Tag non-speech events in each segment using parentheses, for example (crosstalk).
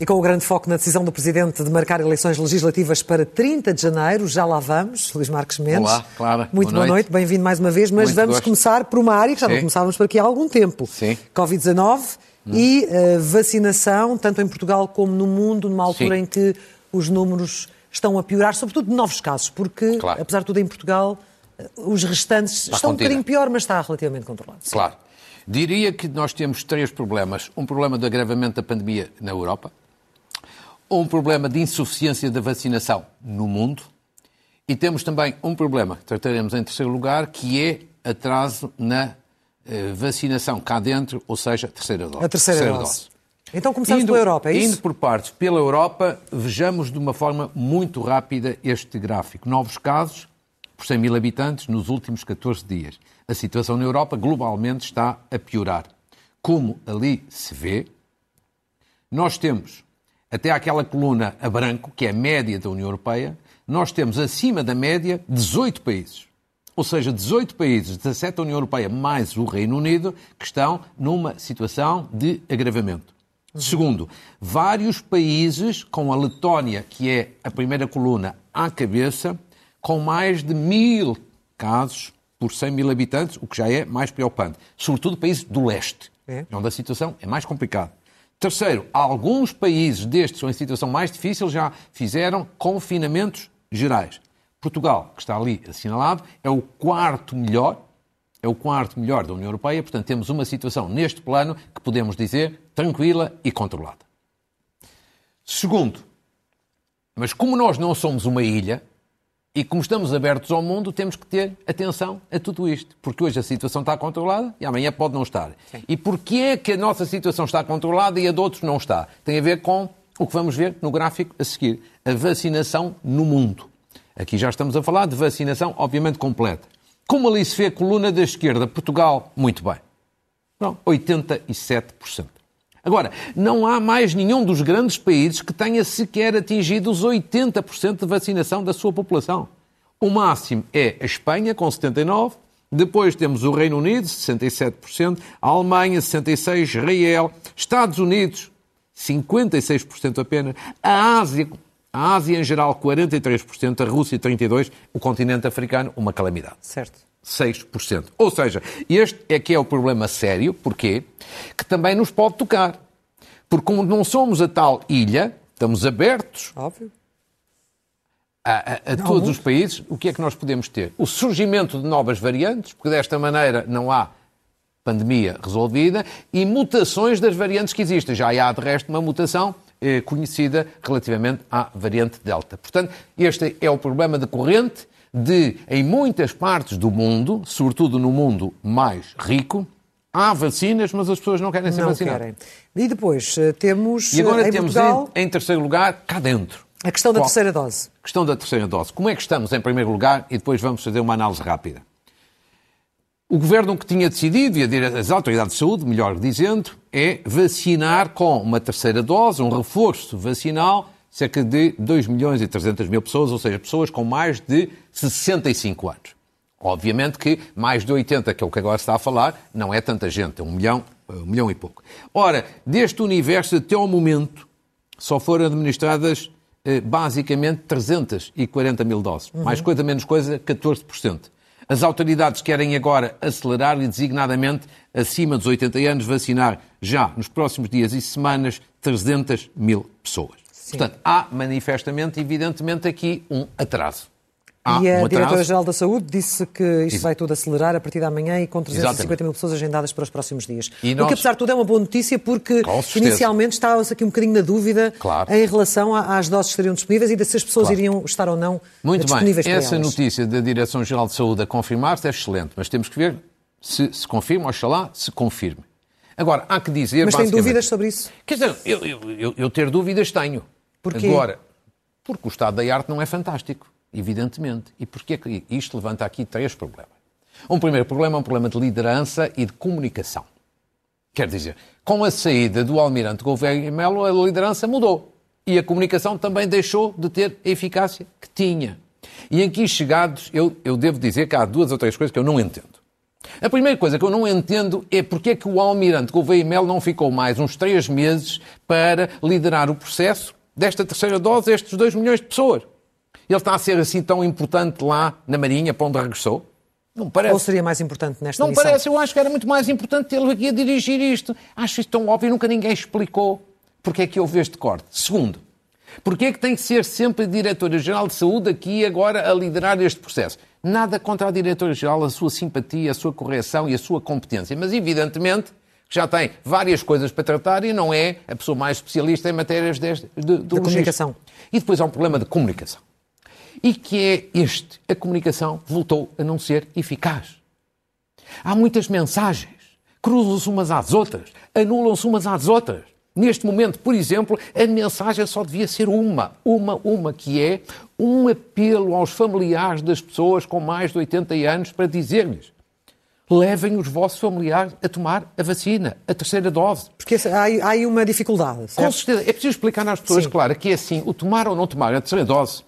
E com o grande foco na decisão do Presidente de marcar eleições legislativas para 30 de janeiro, já lá vamos, Luís Marques Mendes. Olá, Clara. Muito boa, boa noite, noite. bem-vindo mais uma vez, mas Muito vamos gosto. começar por uma área que já Sim. não começávamos por aqui há algum tempo. Sim. Covid-19 hum. e uh, vacinação, tanto em Portugal como no mundo, numa altura Sim. em que os números estão a piorar, sobretudo de novos casos, porque, Claro. apesar de tudo, em Portugal, uh, os restantes estão um contida. bocadinho pior, mas está relativamente controlado. Claro. Diria que nós temos três problemas. Um problema de agravamento da pandemia na Europa, um problema de insuficiência da vacinação no mundo e temos também um problema que trataremos em terceiro lugar, que é atraso na eh, vacinação cá dentro, ou seja, terceira dose. A terceira, dose. Então começamos Indo- pela Europa, é isso? Indo por partes pela Europa, vejamos de uma forma muito rápida este gráfico. Novos casos por 100 mil habitantes nos últimos 14 dias. A situação na Europa globalmente está a piorar. Como ali se vê, nós temos, até aquela coluna a branco, que é a média da União Europeia, nós temos acima da média 18 países. Ou seja, 18 países, 17 da União Europeia mais o Reino Unido, que estão numa situação de agravamento. Segundo, vários países, com a Letónia, que é a primeira coluna à cabeça, com mais de mil casos por 100 mil habitantes, o que já é mais preocupante. Sobretudo países do leste, É. onde a situação é mais complicada. Terceiro, alguns países destes em situação mais difícil já fizeram confinamentos gerais. Portugal, que está ali assinalado, é o quarto melhor, é o quarto melhor da União Europeia, portanto temos uma situação neste plano que podemos dizer tranquila e controlada. Segundo, mas como nós não somos uma ilha e como estamos abertos ao mundo, temos que ter atenção a tudo isto. Porque hoje a situação está controlada e amanhã pode não estar. E porquê é que a nossa situação está controlada e a de outros não está? Tem a ver com o que vamos ver no gráfico a seguir. A vacinação no mundo. Aqui já estamos a falar de vacinação, obviamente, completa. Como ali se vê a coluna da esquerda, Portugal, muito bem. Não, 87%. Agora, não há mais nenhum dos grandes países que tenha sequer atingido os 80% de vacinação da sua população. O máximo é a Espanha, com 79%, depois temos o Reino Unido, 67%, a Alemanha, 66%, Israel, Estados Unidos, 56% apenas, a Ásia, a Ásia em geral, 43%, a Rússia, 32%, o continente africano, uma calamidade. Certo. 6%. Ou seja, este é que é o problema sério, porquê? Que também nos pode tocar. Porque como não somos a tal ilha, estamos abertos Óbvio. a, a- a todos os países, o que é que nós podemos ter? O surgimento de novas variantes, porque desta maneira não há pandemia resolvida, e mutações das variantes que existem. Já há, de resto, uma mutação eh, conhecida relativamente à variante Delta. Portanto, este é o problema decorrente de, em muitas partes do mundo, sobretudo no mundo mais rico, há vacinas, mas as pessoas não querem ser Não vacinadas. querem. E depois eh, temos E agora eh, em temos Portugal em, em terceiro lugar, cá dentro. a questão da Qual- terceira dose. Questão da terceira dose. Como é que estamos em primeiro lugar e depois vamos fazer uma análise rápida. O governo que tinha decidido, e a as autoridades de saúde, melhor dizendo, é vacinar com uma terceira dose, um reforço vacinal, cerca de 2 milhões e 300 mil pessoas, ou seja, pessoas com mais de 65 anos. Obviamente que mais de 80, que é o que agora se está a falar, não é tanta gente, é um milhão, um milhão e pouco. Ora, deste universo, até ao momento, só foram administradas eh, basicamente 340 mil doses. Mais coisa, menos coisa, 14%. As autoridades querem agora acelerar e, designadamente, acima dos 80 anos, vacinar já nos próximos dias e semanas 300 mil pessoas. Portanto, há manifestamente, evidentemente, aqui um atraso. Há e a um. Diretora-Geral da Saúde disse que isto Ex- vai tudo acelerar a partir da manhã e com 350 Exatamente. mil pessoas agendadas para os próximos dias. E O nós- que, apesar de tudo, é uma boa notícia porque inicialmente estava-se aqui um bocadinho na dúvida Claro. em relação às doses que estariam disponíveis e de se as pessoas Claro. iriam estar ou não Muito bem, disponíveis para essa notícia da Direção-Geral de Saúde a confirmar-se é excelente, mas temos que ver se se confirma, oxalá se confirme. Agora, há que dizer... Mas tem dúvidas sobre isso? Quer dizer, eu, eu- eu- eu ter dúvidas tenho. Porquê? Agora, porque o estado da arte não é fantástico, evidentemente. E porquê que isto levanta aqui três problemas? Um primeiro problema é um problema de liderança e de comunicação. Quer dizer, com a saída do almirante Gouveia Melo, a liderança mudou. E a comunicação também deixou de ter a eficácia que tinha. E aqui chegados, eu, eu devo dizer que há duas ou três coisas que eu não entendo. A primeira coisa que eu não entendo é porque é que o almirante Gouveia Mel não ficou mais uns três meses para liderar o processo desta terceira dose a estes dois milhões de pessoas. Ele está a ser assim tão importante lá na Marinha, para onde regressou? Não parece. Ou seria mais importante nesta Não missão? parece, eu acho que era muito mais importante ele aqui a dirigir isto. Acho isto tão óbvio, nunca ninguém explicou porque é que houve este corte. Segundo, porque é que tem que ser sempre a Diretora-Geral de Saúde aqui agora a liderar este processo? Nada contra a Diretora-Geral, a sua simpatia, a sua correção e a sua competência, mas evidentemente já tem várias coisas para tratar e não é a pessoa mais especialista em matérias de, de, de comunicação. E depois há um problema de comunicação. E que é este: a comunicação voltou a não ser eficaz. Há muitas mensagens, cruzam-se umas às outras, anulam-se umas às outras. Neste momento, por exemplo, a mensagem só devia ser uma, uma, uma, que é um apelo aos familiares das pessoas com mais de 80 anos para dizer-lhes levem os vossos familiares a tomar a vacina, a terceira dose. Porque há, há aí uma dificuldade, certo? Com certeza. É preciso explicar às pessoas, Sim. claro, que é assim, o tomar ou não tomar a terceira dose,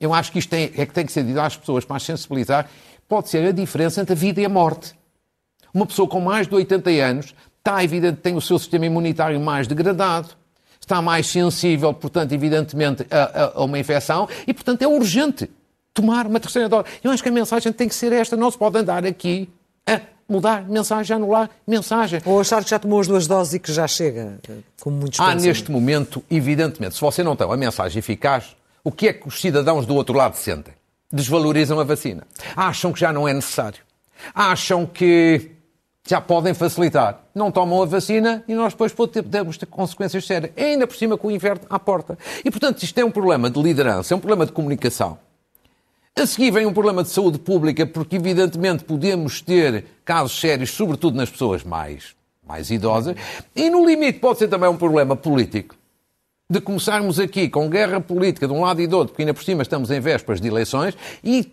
eu acho que isto é, é que tem que ser dito às pessoas para as sensibilizar, pode ser a diferença entre a vida e a morte. Uma pessoa com mais de 80 anos está evidente tem o seu sistema imunitário mais degradado, está mais sensível, portanto, evidentemente, a, a, a, uma infecção e, portanto, é urgente tomar uma terceira dose. Eu acho que a mensagem tem que ser esta, não se pode andar aqui mudar mensagem, anular mensagem. Ou achar que já tomou as duas doses e que já chega, como muitos Há neste momento, evidentemente, se você não tem a mensagem eficaz, o que é que os cidadãos do outro lado sentem? Desvalorizam a vacina. Acham que já não é necessário. Acham que já podem facilitar. Não tomam a vacina e nós depois podemos ter consequências sérias. Ainda por cima com o inverno à porta. E, portanto, isto é um problema de liderança, é um problema de comunicação. A seguir vem um problema de saúde pública, porque, evidentemente, podemos ter casos sérios, sobretudo nas pessoas mais, mais idosas. E, no limite, pode ser também um problema político. De começarmos aqui com guerra política de um lado e do outro, porque ainda por cima estamos em vésperas de eleições, e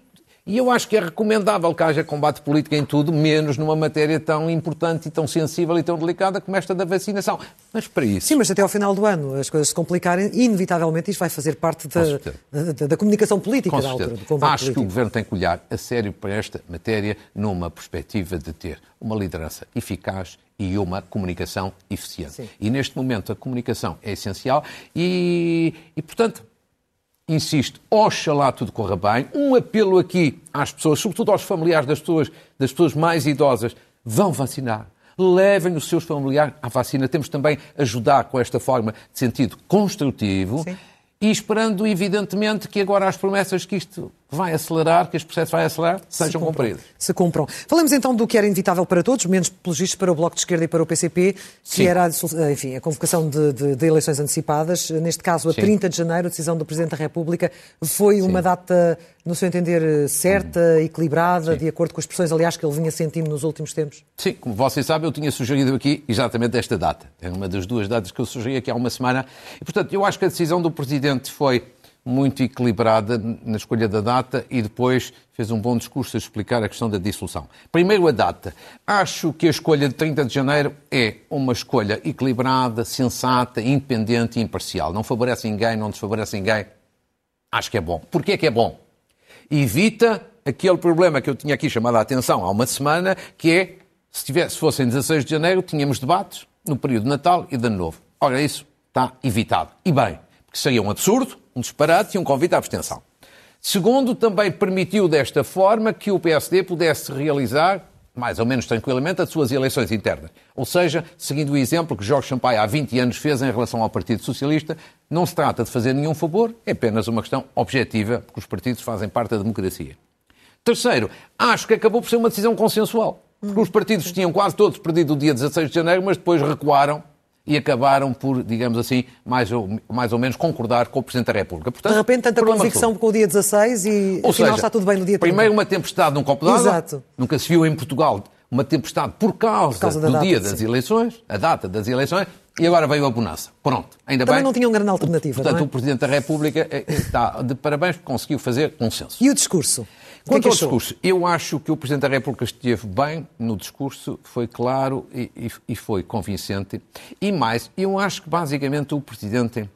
e eu acho que é recomendável que haja combate político em tudo, menos numa matéria tão importante e tão sensível e tão delicada como esta da vacinação. Mas para isso. Sim, mas até ao final do ano as coisas se complicarem, inevitavelmente isto vai fazer parte da, da, da comunicação política com da altura. Do combate acho político. que o Governo tem que olhar a sério para esta matéria numa perspectiva de ter uma liderança eficaz e uma comunicação eficiente. Sim. E neste momento a comunicação é essencial e, e portanto, insisto, oxalá tudo corra bem. Um apelo aqui às pessoas, sobretudo aos familiares das pessoas, das pessoas mais idosas, vão vacinar. Levem os seus familiares à vacina. Temos também ajudar com esta forma de sentido construtivo. Sim e esperando, evidentemente, que agora as promessas que isto vai acelerar, que este processo vai acelerar, sejam se cumpridas. Se cumpram. Falamos então do que era inevitável para todos, menos pelos vistos para o Bloco de Esquerda e para o PCP, que Sim. era a, enfim, a convocação de, de, de, eleições antecipadas. Neste caso, a Sim. 30 de janeiro, a decisão do Presidente da República foi Sim. uma data, no seu entender, certa, equilibrada, de acordo com as pressões, aliás, que ele vinha sentindo nos últimos tempos? Sim, como vocês sabem, eu tinha sugerido aqui exatamente esta data. É uma das duas datas que eu sugeri aqui há uma semana. E, portanto, eu acho que a decisão do Presidente foi muito equilibrada na escolha da data e depois fez um bom discurso a explicar a questão da dissolução. Primeiro, a data. Acho que a escolha de 30 de janeiro é uma escolha equilibrada, sensata, independente e imparcial. Não favorece ninguém, não desfavorece ninguém. Acho que é bom. Porquê é que é bom? Evita aquele problema que eu tinha aqui chamado a atenção há uma semana, que é, se, tivesse, em 16 de janeiro, tínhamos debates no período de Natal e de Ano Novo. Ora, isso está evitado. E bem, porque seria um absurdo, um disparate e um convite à abstenção. Segundo, também permitiu desta forma que o PSD pudesse realizar, mais ou menos tranquilamente, as suas eleições internas. Ou seja, seguindo o exemplo que Jorge Sampaio há 20 anos fez em relação ao Partido Socialista, não se trata de fazer nenhum favor, é apenas uma questão objetiva, porque os partidos fazem parte da democracia. Terceiro, acho que acabou por ser uma decisão consensual. Porque os partidos tinham quase todos perdido o dia 16 de janeiro, mas depois recuaram e acabaram por, digamos assim, mais ou, mais ou menos concordar com o Presidente da República. Portanto, de repente, tanta convicção com o dia 16 e ou afinal seja, está tudo bem no dia 30. Primeiro uma tempestade num copo d'água. Exato. Nunca se viu em Portugal uma tempestade por causa, por causa do data, dia das sim. eleições, a data das eleições, e agora veio a bonança. Pronto, ainda Também bem. não tinha uma grande alternativa, Portanto, é? o Presidente da República eh, eh, está de parabéns porque conseguiu fazer consenso. E o discurso? Quanto que é que ao discurso, eu acho que o Presidente da República esteve bem no discurso, foi claro e, e, foi convincente. E mais, eu acho que basicamente o Presidente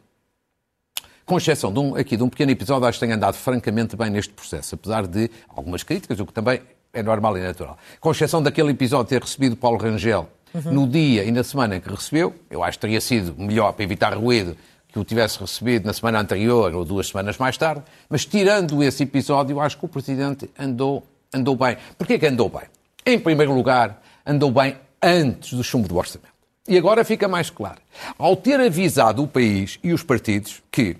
com exceção de um, aqui de um pequeno episódio, acho que tem andado francamente bem neste processo, apesar de algumas críticas, o que também é normal e natural. Com exceção daquele episódio de ter recebido Paulo Rangel uhum. no dia e na semana em que recebeu, eu acho que teria sido melhor para evitar ruído que o tivesse recebido na semana anterior ou duas semanas mais tarde, mas tirando esse episódio, acho que o Presidente andou, andou bem. Porquê que andou bem? Em primeiro lugar, andou bem antes do chumbo do orçamento. E agora fica mais claro. Ao ter avisado o país e os partidos que,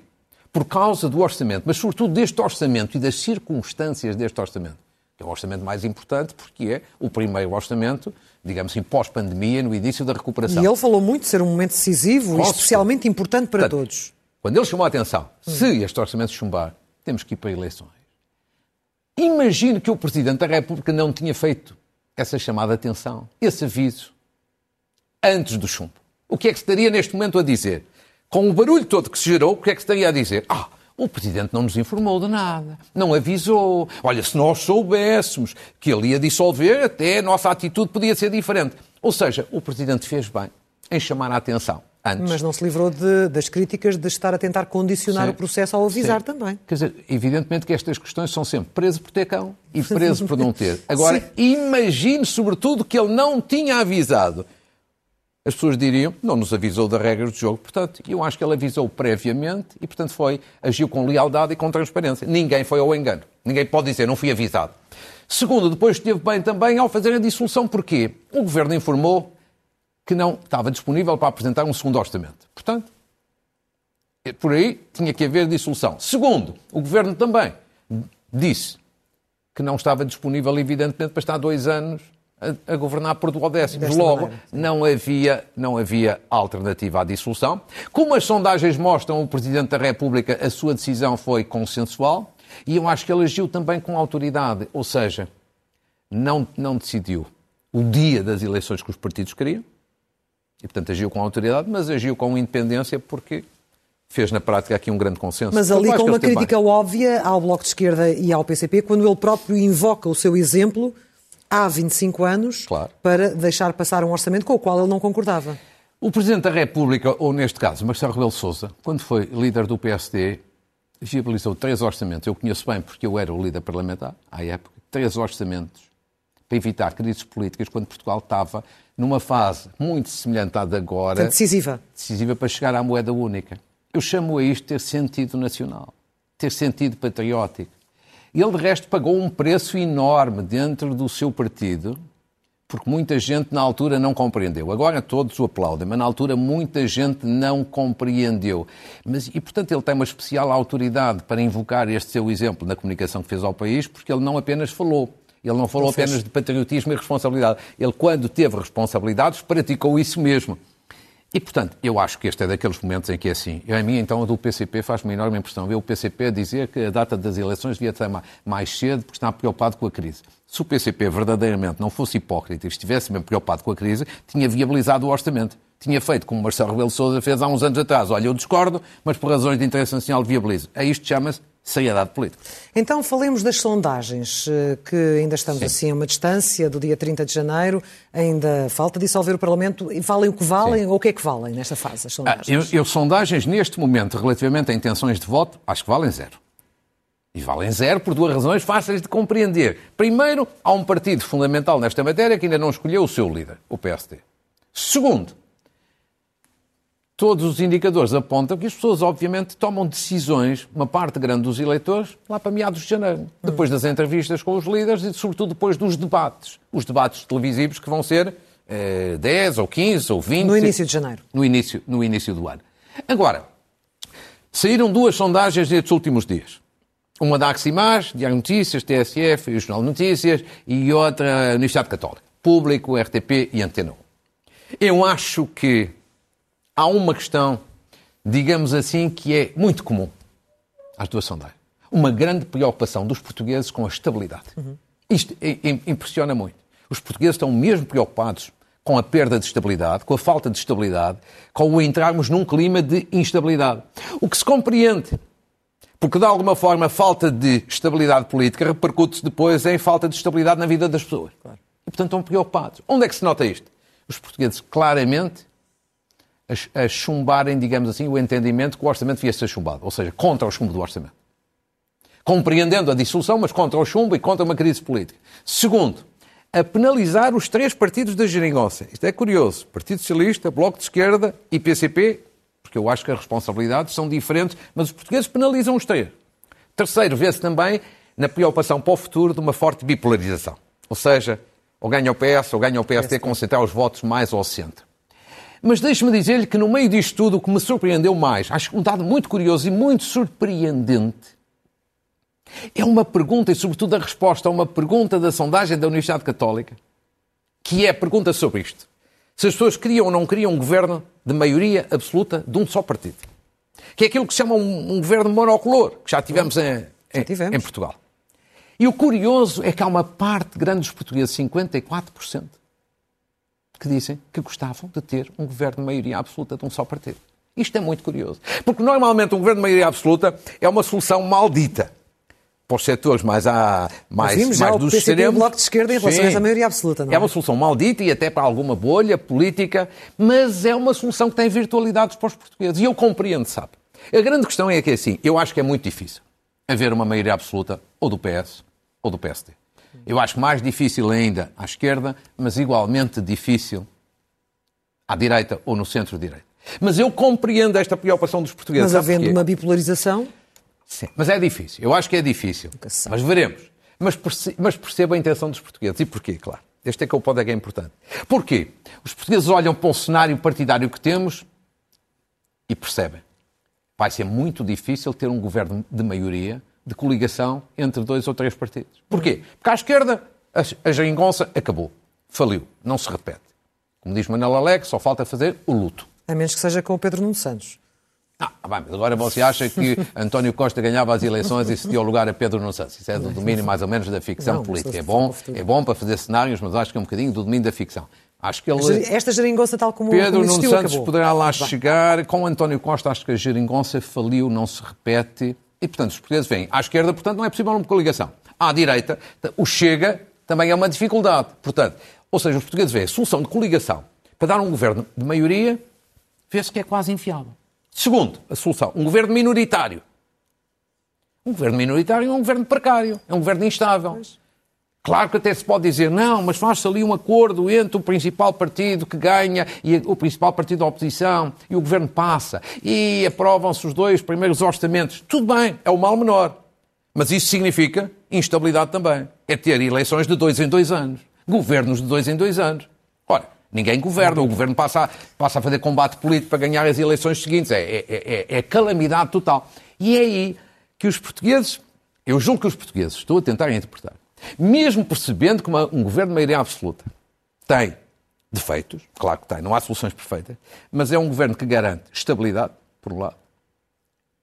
por causa do orçamento, mas sobretudo deste orçamento e das circunstâncias deste orçamento, é o orçamento mais importante porque é o primeiro orçamento, digamos assim, pós-pandemia, no início da recuperação. E ele falou muito de ser um momento decisivo e especialmente importante para Portanto, todos. Quando ele chamou a atenção, hum. se este orçamento chumbar, temos que ir para eleições. Imagine que o Presidente da República não tinha feito essa chamada atenção, esse aviso, antes do chumbo. O que é que se estaria neste momento a dizer? Com o barulho todo que se gerou, o que é que se estaria a dizer? Ah, o Presidente não nos informou de nada, não avisou. Olha, se nós soubéssemos que ele ia dissolver, até a nossa atitude podia ser diferente. Ou seja, o Presidente fez bem em chamar a atenção. Antes. Mas não se livrou de, das críticas de estar a tentar condicionar Sim. o processo ao avisar Sim. também. Quer dizer, evidentemente que estas questões são sempre preso por ter cão e preso por não ter. Agora, Sim. imagine sobretudo que ele não tinha avisado as pessoas diriam, não nos avisou das regras do jogo. Portanto, eu acho que ele avisou previamente e, portanto, foi, agiu com lealdade e com transparência. Ninguém foi ao engano. Ninguém pode dizer, não fui avisado. Segundo, depois esteve bem também ao fazer a dissolução. Porquê? O Governo informou que não estava disponível para apresentar um segundo orçamento. Portanto, por aí tinha que haver dissolução. Segundo, o Governo também disse que não estava disponível, evidentemente, para estar dois anos a, a governar por duodécimos. Logo, maneira, não, havia, não havia alternativa à dissolução. Como as sondagens mostram, o Presidente da República, a sua decisão foi consensual e eu acho que ele agiu também com autoridade, ou seja, não, não decidiu o dia das eleições que os partidos queriam, e portanto agiu com autoridade, mas agiu com independência porque fez na prática aqui um grande consenso. Mas ali com uma crítica bem. óbvia ao Bloco de Esquerda e ao PCP, quando ele próprio invoca o seu exemplo há 25 anos claro. para deixar passar um orçamento com o qual ele não concordava. O Presidente da República, ou neste caso Marcelo Rebelo Sousa, quando foi líder do PSD, viabilizou três orçamentos. Eu conheço bem porque eu era o líder parlamentar à época. Três orçamentos para evitar crises políticas quando Portugal estava numa fase muito semelhante à de agora. Decisiva. Decisiva para chegar à moeda única. Eu chamo a isto ter sentido nacional, ter sentido patriótico. Ele, de resto, pagou um preço enorme dentro do seu partido, porque muita gente na altura não compreendeu. Agora todos o aplaudem, mas na altura muita gente não compreendeu. Mas, e, portanto, ele tem uma especial autoridade para invocar este seu exemplo na comunicação que fez ao país, porque ele não apenas falou. Ele não falou apenas de patriotismo e responsabilidade. Ele, quando teve responsabilidades, praticou isso mesmo. E, portanto, eu acho que este é daqueles momentos em que é assim. A mim, então, a do PCP faz-me enorme impressão ver o PCP dizer que a data das eleições devia ser mais cedo porque está preocupado com a crise. Se o PCP verdadeiramente não fosse hipócrita e estivesse mesmo preocupado com a crise, tinha viabilizado o orçamento. Tinha feito como Marcelo Rebelo Sousa fez há uns anos atrás. Olha, eu discordo, mas por razões de interesse nacional viabilizo. A isto chama-se seriedade política. Então falemos das sondagens, eh, que ainda estamos Sim. assim a uma distância do dia 30 de janeiro, ainda falta dissolver o Parlamento. E valem o que valem Sim. ou o que é que valem nesta fase, as sondagens? Ah, eu, eu, sondagens, neste momento, relativamente a intenções de voto, acho que valem zero. E valem zero por duas razões fáceis de compreender. Primeiro, há um partido fundamental nesta matéria que ainda não escolheu o seu líder, o PSD. Segundo, todos os indicadores apontam que as pessoas, obviamente, tomam decisões, uma parte grande dos eleitores, lá para meados de janeiro, depois das entrevistas com os líderes e, sobretudo, depois dos debates. Os debates televisivos que vão ser eh, 10 ou 15 ou 20. No início de janeiro. No início, no início do ano. Agora, saíram duas sondagens nestes últimos dias. Uma da Aximage, Diário Notícias, TSF e o Jornal Notícias, e outra Universidade Católica. Público, RTP e Antena 1. Eu acho que há uma questão, digamos assim, que é muito comum às duas sondagens. Uma grande preocupação dos portugueses com a estabilidade. Uhum. Isto impressiona muito. Os portugueses estão mesmo preocupados com a perda de estabilidade, com a falta de estabilidade, com o entrarmos num clima de instabilidade. O que se compreende, porque de alguma forma a falta de estabilidade política repercute-se depois em falta de estabilidade na vida das pessoas. Claro. E portanto estão preocupados. Onde é que se nota isto? Os portugueses claramente a, a chumbarem, digamos assim, o entendimento que o orçamento devia ser chumbado, ou seja, contra o chumbo do orçamento. Compreendendo a dissolução, mas contra o chumbo e contra uma crise política. Segundo, a penalizar os três partidos da geringonça. Isto é curioso. Partido Socialista, Bloco de Esquerda e PCP, porque eu acho que as responsabilidades são diferentes, mas os portugueses penalizam os três. Terceiro, vê-se também na preocupação para o futuro de uma forte bipolarização. Ou seja, ou ganha o PS ou ganha o PSD, concentrar os votos mais ao centro. Mas deixe-me dizer-lhe que no meio disto tudo o que me surpreendeu mais, acho um dado muito curioso e muito surpreendente, é uma pergunta, e sobretudo a resposta a uma pergunta da sondagem da Universidade Católica, que é a pergunta sobre isto. Se as pessoas queriam ou não queriam um governo de maioria absoluta de um só partido. Que é aquilo que se chama um, um governo monocolor, que já tivemos, em, já tivemos. Em, em Portugal. E o curioso é que há uma parte grande dos portugueses, 54%, que dizem que gostavam de ter um governo de maioria absoluta de um só partido. Isto é muito curioso. Porque normalmente um governo de maioria absoluta é uma solução maldita para os setores mais, a, mais, vimos mais já dos extremos. Bloco de Esquerda em relação Sim. a essa maioria absoluta, não é? É uma solução maldita e até para alguma bolha política, mas é uma solução que tem virtualidades para os portugueses. E eu compreendo, sabe? A grande questão é que, é assim, eu acho que é muito difícil haver uma maioria absoluta ou do PS ou do PSD. Eu acho mais difícil ainda à esquerda, mas igualmente difícil à direita ou no centro-direita. Mas eu compreendo esta preocupação dos portugueses. Mas havendo uma bipolarização... Sim, mas é difícil. Eu acho que é difícil. Mas veremos. Mas, perce mas percebo a intenção dos portugueses. E porquê, claro? Este é que é o ponto é que é importante. Porquê? Os portugueses olham para o cenário partidário que temos e percebem. Vai ser muito difícil ter um governo de maioria, de coligação entre dois ou três partidos. Porquê? Porque à esquerda a geringonça acabou. Faliu. Não se repete. Como diz Manuel Alex, só falta fazer o luto. A menos que seja com o Pedro Nuno Santos. Ah, bem, mas agora você acha que António Costa ganhava as eleições e se deu lugar a Pedro Nuno Santos. Isso é do domínio mais ou menos da ficção não, política. É bom, é bom para fazer cenários, mas acho que é um bocadinho do domínio da ficção. Acho que ele... Esta geringonça tal como Pedro como existiu, Nuno Santos acabou. poderá lá chegar. Com António Costa acho que a geringonça faliu, não se repete. E, portanto, os portugueses vêm à esquerda, portanto, não é possível uma coligação. À direita, o Chega também é uma dificuldade. Portanto, ou seja, os portugueses veem a solução de coligação para dar um governo de maioria, vê-se que é quase infiável. Segundo, a solução, um governo minoritário. Um governo minoritário é um governo precário, é um governo instável. Claro que até se pode dizer, não, mas faz-se ali um acordo entre o principal partido que ganha e o principal partido da oposição e o governo passa e aprovam-se os dois primeiros orçamentos. Tudo bem, é o mal menor. Mas isso significa instabilidade também. É ter eleições de dois em dois anos, governos de dois em dois anos. Ora, ninguém governa, o governo passa a, passa a fazer combate político para ganhar as eleições seguintes. É, é, é, é calamidade total. E é aí que os portugueses, eu julgo que os portugueses, estou a tentar interpretar, mesmo percebendo que uma, um governo de maioria absoluta tem defeitos, claro que tem, não há soluções perfeitas, mas é um governo que garante estabilidade, por um lado,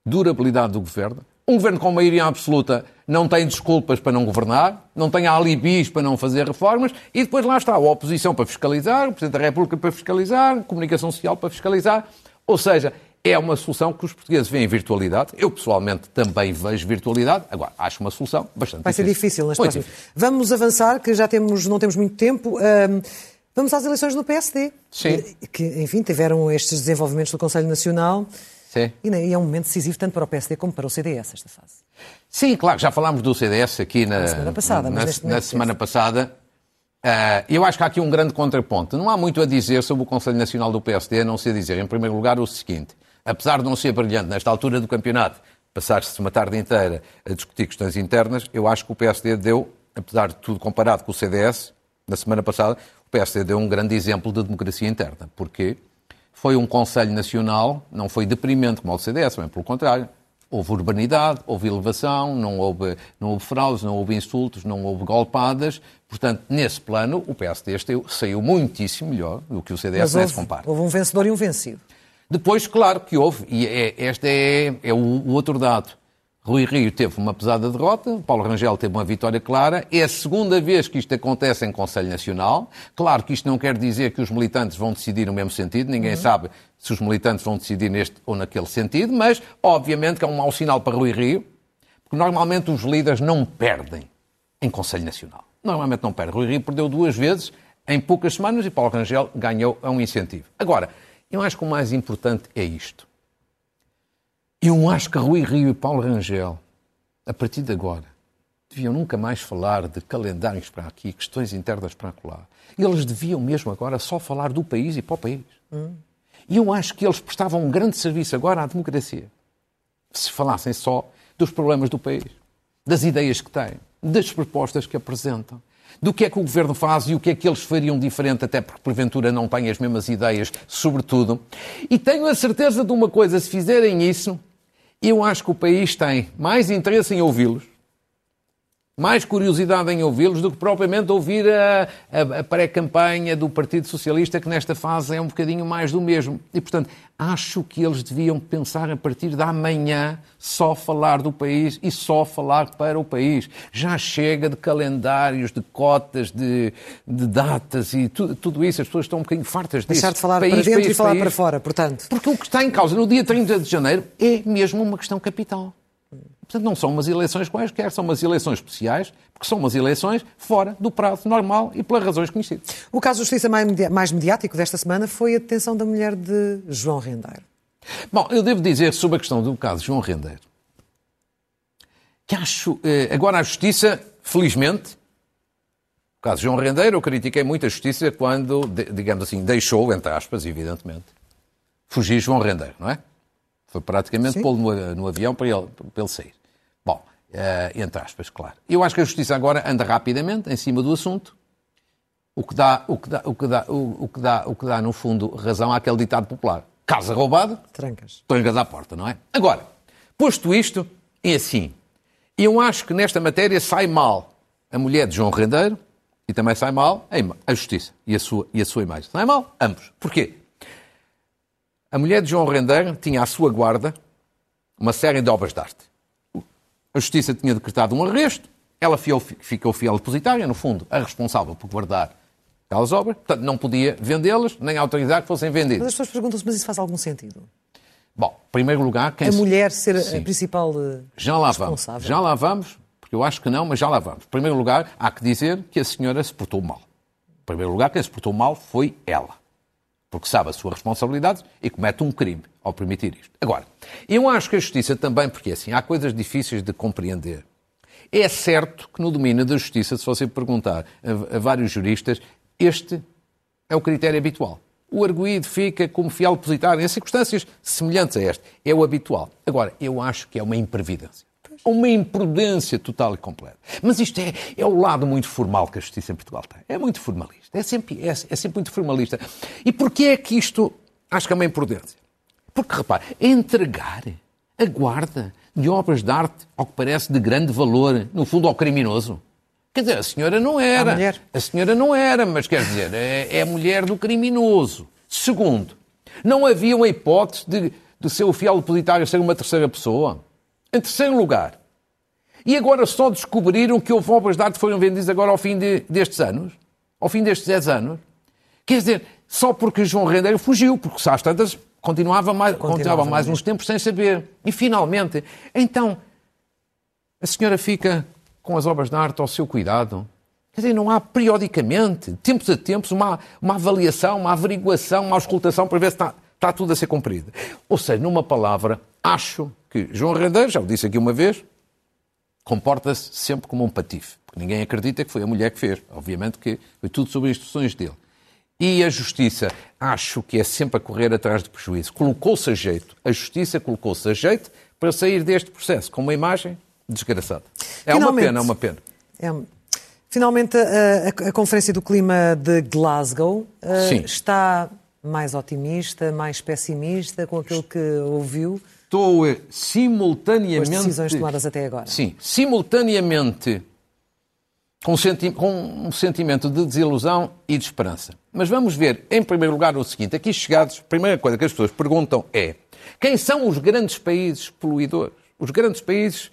durabilidade do governo. Um governo com maioria absoluta não tem desculpas para não governar, não tem alibis para não fazer reformas, e depois lá está a oposição para fiscalizar, o Presidente da República para fiscalizar, a comunicação social para fiscalizar. Ou seja, é uma solução que os portugueses veem virtualidade. Eu, pessoalmente, também vejo virtualidade. Agora, acho uma solução bastante Vai difícil. ser difícil nas próximas. Vamos avançar, que já temos, não temos muito tempo. Um, vamos às eleições no PSD. Sim. Que, enfim, tiveram estes desenvolvimentos do Conselho Nacional. Sim. E é um momento decisivo tanto para o PSD como para o CDS, esta fase. Sim, claro, já falámos do CDS aqui na, na semana passada. Na, na semana passada. Uh, eu acho que há aqui um grande contraponto. Não há muito a dizer sobre o Conselho Nacional do PSD, a não ser dizer, em primeiro lugar, o seguinte apesar de não ser brilhante nesta altura do campeonato, passar-se uma tarde inteira a discutir questões internas, eu acho que o PSD deu, apesar de tudo comparado com o CDS, na semana passada, o PSD deu um grande exemplo de democracia interna. Porquê? Foi um Conselho Nacional, não foi deprimente como o CDS, bem pelo contrário. Houve urbanidade, houve elevação, não houve, não houve fraudes, não houve insultos, não houve golpadas. Portanto, nesse plano, o PSD saiu muitíssimo melhor do que o CDS Mas houve. Houve um vencedor e um vencido. Depois, claro que houve, e é, este é, é o, o, outro dado. Rui Rio teve uma pesada derrota, Paulo Rangel teve uma vitória clara. É a segunda vez que isto acontece em Conselho Nacional. Claro que isto não quer dizer que os militantes vão decidir no mesmo sentido, ninguém uhum. sabe se os militantes vão decidir neste ou naquele sentido, mas obviamente que é um mau sinal para Rui Rio, porque normalmente os líderes não perdem em Conselho Nacional. Normalmente não perdem. Rui Rio perdeu duas vezes em poucas semanas e Paulo Rangel ganhou a um incentivo. Agora, Eu acho que o mais importante é isto. Eu acho que Rui Rio e Paulo Rangel, a partir de agora, deviam nunca mais falar de calendários para aqui, questões internas para lá. Eles deviam mesmo agora só falar do país e para o país. Hum. E eu acho que eles prestavam um grande serviço agora à democracia. Se falassem só dos problemas do país, das ideias que têm, das propostas que apresentam, do que é que o governo faz e o que é que eles fariam diferente, até porque porventura não têm as mesmas ideias, sobretudo. E tenho a certeza de uma coisa: se fizerem isso, eu acho que o país tem mais interesse em ouvi-los mais curiosidade em ouvi-los do que propriamente ouvir a, a, a pré-campanha do Partido Socialista, que nesta fase é um bocadinho mais do mesmo. E, portanto, acho que eles deviam pensar a partir da manhã só falar do país e só falar para o país. Já chega de calendários, de cotas, de, de datas e tu, tudo isso. As pessoas estão um bocadinho fartas disso. Deixar de falar país, para dentro país, e falar país. para fora, portanto. Porque o que está em causa no dia 30 de janeiro é mesmo uma questão capital. Portanto, não são umas eleições quaisquer, são umas eleições especiais, porque são umas eleições fora do prazo normal e pelas razões conhecidas. O caso de justiça mais mediático desta semana foi a detenção da mulher de João Rendeiro. Bom, eu devo dizer sobre a questão do caso de João Rendeiro que acho. Eh, agora a justiça, felizmente, o caso de João Rendeiro, eu critiquei muito a justiça quando, digamos assim, deixou, entre aspas, evidentemente, fugir João Rendeiro, não é? Foi praticamente pô-lo no, no, avião para ele, para ele sair. Uh, entre aspas, claro. Eu acho que a justiça agora anda rapidamente em cima do assunto, o que dá, o que dá, o que dá, o, o que dá, o que dá no fundo, razão àquele ditado popular. Casa roubada, trancas. Trancas à porta, não é? Agora, posto isto, é assim. Eu acho que nesta matéria sai mal a mulher de João Rendeiro e também sai mal a justiça e a sua, e a sua imagem. Sai mal ambos. Porquê? A mulher de João Rendeiro tinha à sua guarda uma série de obras de arte. A Justiça tinha decretado um arresto, ela ficou fiel depositária, no fundo, a responsável por guardar aquelas obras, portanto não podia vendê-las, nem autorizar que fossem vendidas. Mas as pessoas perguntam-se, mas isso faz algum sentido? Bom, em primeiro lugar... Quem a mulher ser Sim. a principal eh, já lá responsável? Vamos. Já lá vamos, porque eu acho que não, mas já lá vamos. Em primeiro lugar, há que dizer que a senhora se portou mal. Em primeiro lugar, quem se portou mal foi ela porque sabe a sua responsabilidade e comete um crime ao permitir isto. Agora, eu acho que a justiça também, porque assim, há coisas difíceis de compreender. É certo que no domínio da justiça, se você perguntar a, a vários juristas, este é o critério habitual. O arguído fica como fiel depositário em circunstâncias semelhantes a este. É o habitual. Agora, eu acho que é uma imprevidência uma imprudência total e completa. Mas isto é, é o lado muito formal que a justiça em Portugal tem. É muito formalista. É sempre, é, é sempre muito formalista. E porquê é que isto acho que é uma imprudência? Porque, repare, entregar a guarda de obras de arte, ao que parece de grande valor, no fundo, ao criminoso. Quer dizer, a senhora não era. A, a senhora não era, mas quer dizer, é, é a mulher do criminoso. Segundo, não havia uma hipótese de, de seu fiel depositário ser uma terceira pessoa. Em terceiro lugar, e agora só descobriram que houve obras de arte que foram vendidas agora ao fim de, destes anos? Ao fim destes 10 anos? Quer dizer, só porque João Rendeiro fugiu, porque se às tantas continuava mais, continuava, continuava mais uns tempos sem saber. E finalmente, então, a senhora fica com as obras de arte ao seu cuidado. Quer dizer, não há periodicamente, tempos a tempos, uma, uma avaliação, uma averiguação, uma auscultação para ver se está, está tudo a ser cumprido. Ou seja, numa palavra, acho que João Rendeiro, já o disse aqui uma vez, comporta-se sempre como um patife, porque ninguém acredita que foi a mulher que fez. Obviamente que foi tudo sobre instruções dele. E a Justiça, acho que é sempre a correr atrás de prejuízo. Colocou-se a jeito, a Justiça colocou-se a jeito para sair deste processo com uma imagem desgraçada. É Finalmente, uma pena, é uma pena. É, finalmente, a, a, a, Conferência do Clima de Glasgow uh, está mais otimista, mais pessimista com aquilo que ouviu? Estou simultaneamente. Com as decisões tomadas até agora. Sim, simultaneamente com, senti com um sentimento de desilusão e de esperança. Mas vamos ver, em primeiro lugar, o seguinte: aqui chegados, a primeira coisa que as pessoas perguntam é quem são os grandes países poluidores? Os grandes países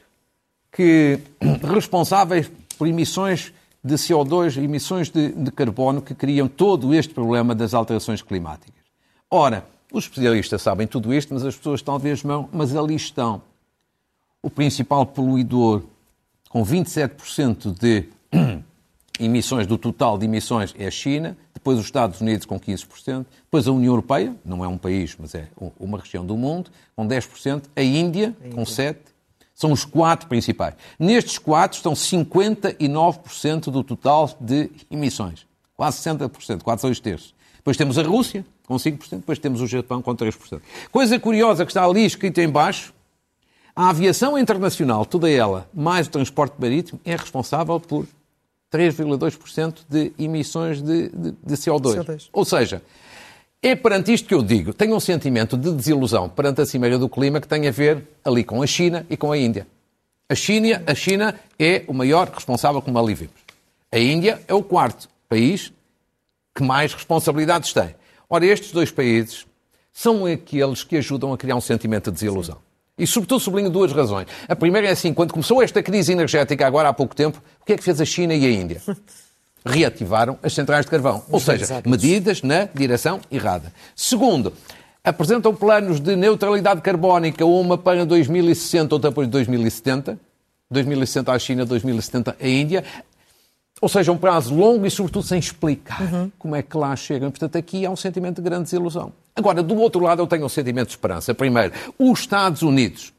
que (clears throat) responsáveis por emissões de CO2, emissões de, de carbono que criam todo este problema das alterações climáticas. Ora, os especialistas sabem tudo isto, mas as pessoas talvez não, mas ali estão. O principal poluidor, com 27% de (clears throat) emissões do total de emissões é a China, depois os Estados Unidos com 15%, depois a União Europeia, não é um país, mas é uma região do mundo, com 10%, a Índia, com 7%, são os quatro principais. Nestes quatro estão 59% do total de emissões. Quase 60%, quase dois terços. Depois temos a Rússia, com 5%, depois temos o Japão, com 3%. Coisa curiosa que está ali escrito em baixo, a aviação internacional, toda ela, mais o transporte marítimo, é responsável por 3,2% de emissões de, de, de CO2. CO2. Ou seja, é perante isto que eu digo, tenho um sentimento de desilusão perante a Cimeira do Clima que tem a ver ali com a China e com a Índia. A China, a China é o maior responsável, como ali vimos. A Índia é o quarto país que mais responsabilidades tem. Ora, estes dois países são aqueles que ajudam a criar um sentimento de desilusão. Sim. E, sobretudo, sublinho duas razões. A primeira é assim: quando começou esta crise energética, agora há pouco tempo, o que é que fez a China e a Índia? (laughs) Reativaram as centrais de carvão. Ou seja, medidas na direção errada. Segundo, apresentam planos de neutralidade carbónica, uma para 2060, outra para 2070. 2060 a China, 2070 a Índia. Ou seja, um prazo longo e, sobretudo, sem explicar uhum. como é que lá chegam. Portanto, aqui há um sentimento de grande desilusão. Agora, do outro lado, eu tenho um sentimento de esperança. Primeiro, os Estados Unidos,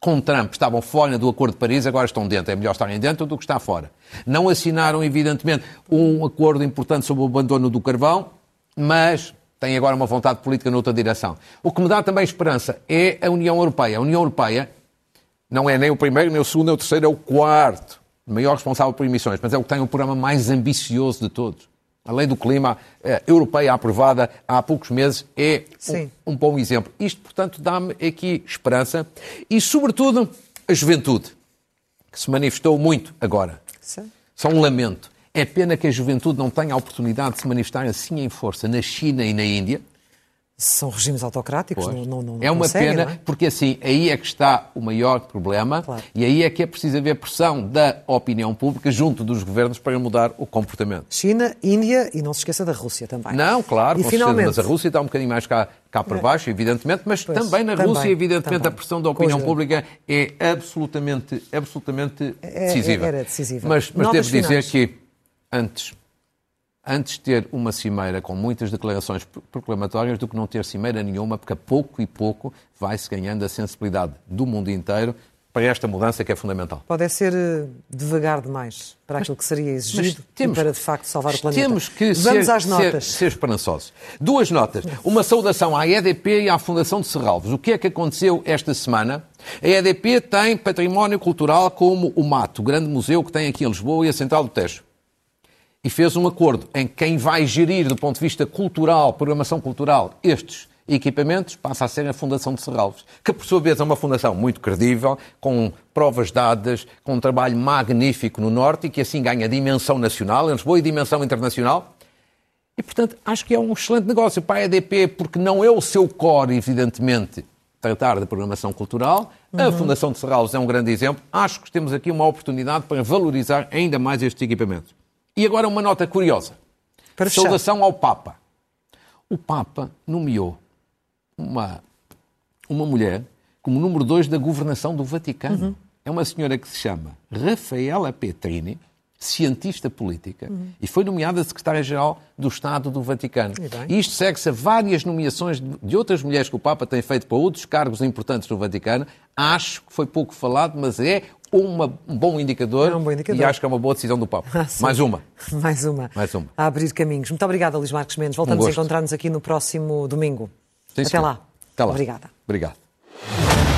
com Trump, estavam fora do Acordo de Paris, agora estão dentro. É melhor estarem dentro do que estar fora. Não assinaram, evidentemente, um acordo importante sobre o abandono do carvão, mas têm agora uma vontade política noutra direção. O que me dá também esperança é a União Europeia. A União Europeia não é nem o primeiro, nem o segundo, nem o terceiro, é o quarto maior responsável por emissões, mas é o que tem o programa mais ambicioso de todos. A lei do clima eh, europeia aprovada há poucos meses é um, um, bom exemplo. Isto, portanto, dá-me aqui esperança e, sobretudo, a juventude, que se manifestou muito agora. Sim. Só um lamento. É pena que a juventude não tenha a oportunidade de se manifestar assim em força na China e na Índia, são regimes autocráticos, não, não, não, É uma consegue, pena, é? porque assim, aí é que está o maior problema claro. e aí é que é preciso haver pressão da opinião pública junto dos governos para mudar o comportamento. China, Índia e não se esqueça da Rússia também. Não, claro, e finalmente... mas a Rússia está um bocadinho mais cá, cá para é. baixo, evidentemente, mas pois, também na também, Rússia, evidentemente, também. a pressão da opinião Coisa. pública é absolutamente, absolutamente é, é, decisiva. Era decisiva. Mas, mas devo finais. dizer que antes antes de ter uma cimeira com muitas declarações proclamatórias do que não ter cimeira nenhuma, porque a pouco e pouco vai-se ganhando a sensibilidade do mundo inteiro para esta mudança que é fundamental. Pode ser eh, devagar demais para mas, aquilo que seria exigido temos, para, de facto, salvar o planeta. Temos que Vamos ser, às notas. Ser, ser esperançosos. Duas notas. Uma saudação à EDP e à Fundação de Serralvos. O que é que aconteceu esta semana? A EDP tem património cultural como o MAT, o grande museu que tem aqui em Lisboa e a Central do Tejo e fez um acordo em que quem vai gerir, do ponto de vista cultural, programação cultural, estes equipamentos passa a ser a Fundação de Serralves, que por sua vez é uma fundação muito credível, com provas dadas, com um trabalho magnífico no Norte e que assim ganha dimensão nacional, em Lisboa e dimensão internacional. E, portanto, acho que é um excelente negócio para a EDP, porque não é o seu core, evidentemente, tratar de programação cultural. Uhum. A Fundação de Serralves é um grande exemplo. Acho que temos aqui uma oportunidade para valorizar ainda mais estes equipamentos. E agora uma nota curiosa. Para Saudação ao Papa. O Papa nomeou uma, uma mulher como número 2 da governação do Vaticano. Uhum. É uma senhora que se chama Rafaela Petrini, cientista política, uhum. e foi nomeada secretária-geral do Estado do Vaticano. E, isto segue-se a várias nomeações de outras mulheres que o Papa tem feito para outros cargos importantes no Vaticano. Acho que foi pouco falado, mas é uma, um, bom indicador, é um bom indicador e acho que é uma boa decisão do Papa. (laughs) Ah, Mais uma. (laughs) Mais uma. Mais uma. A abrir caminhos. Muito obrigada, Luís Marcos Mendes. Voltamos um a encontrar-nos aqui no próximo domingo. Sim, Até lá. Até lá. Obrigada. Obrigado.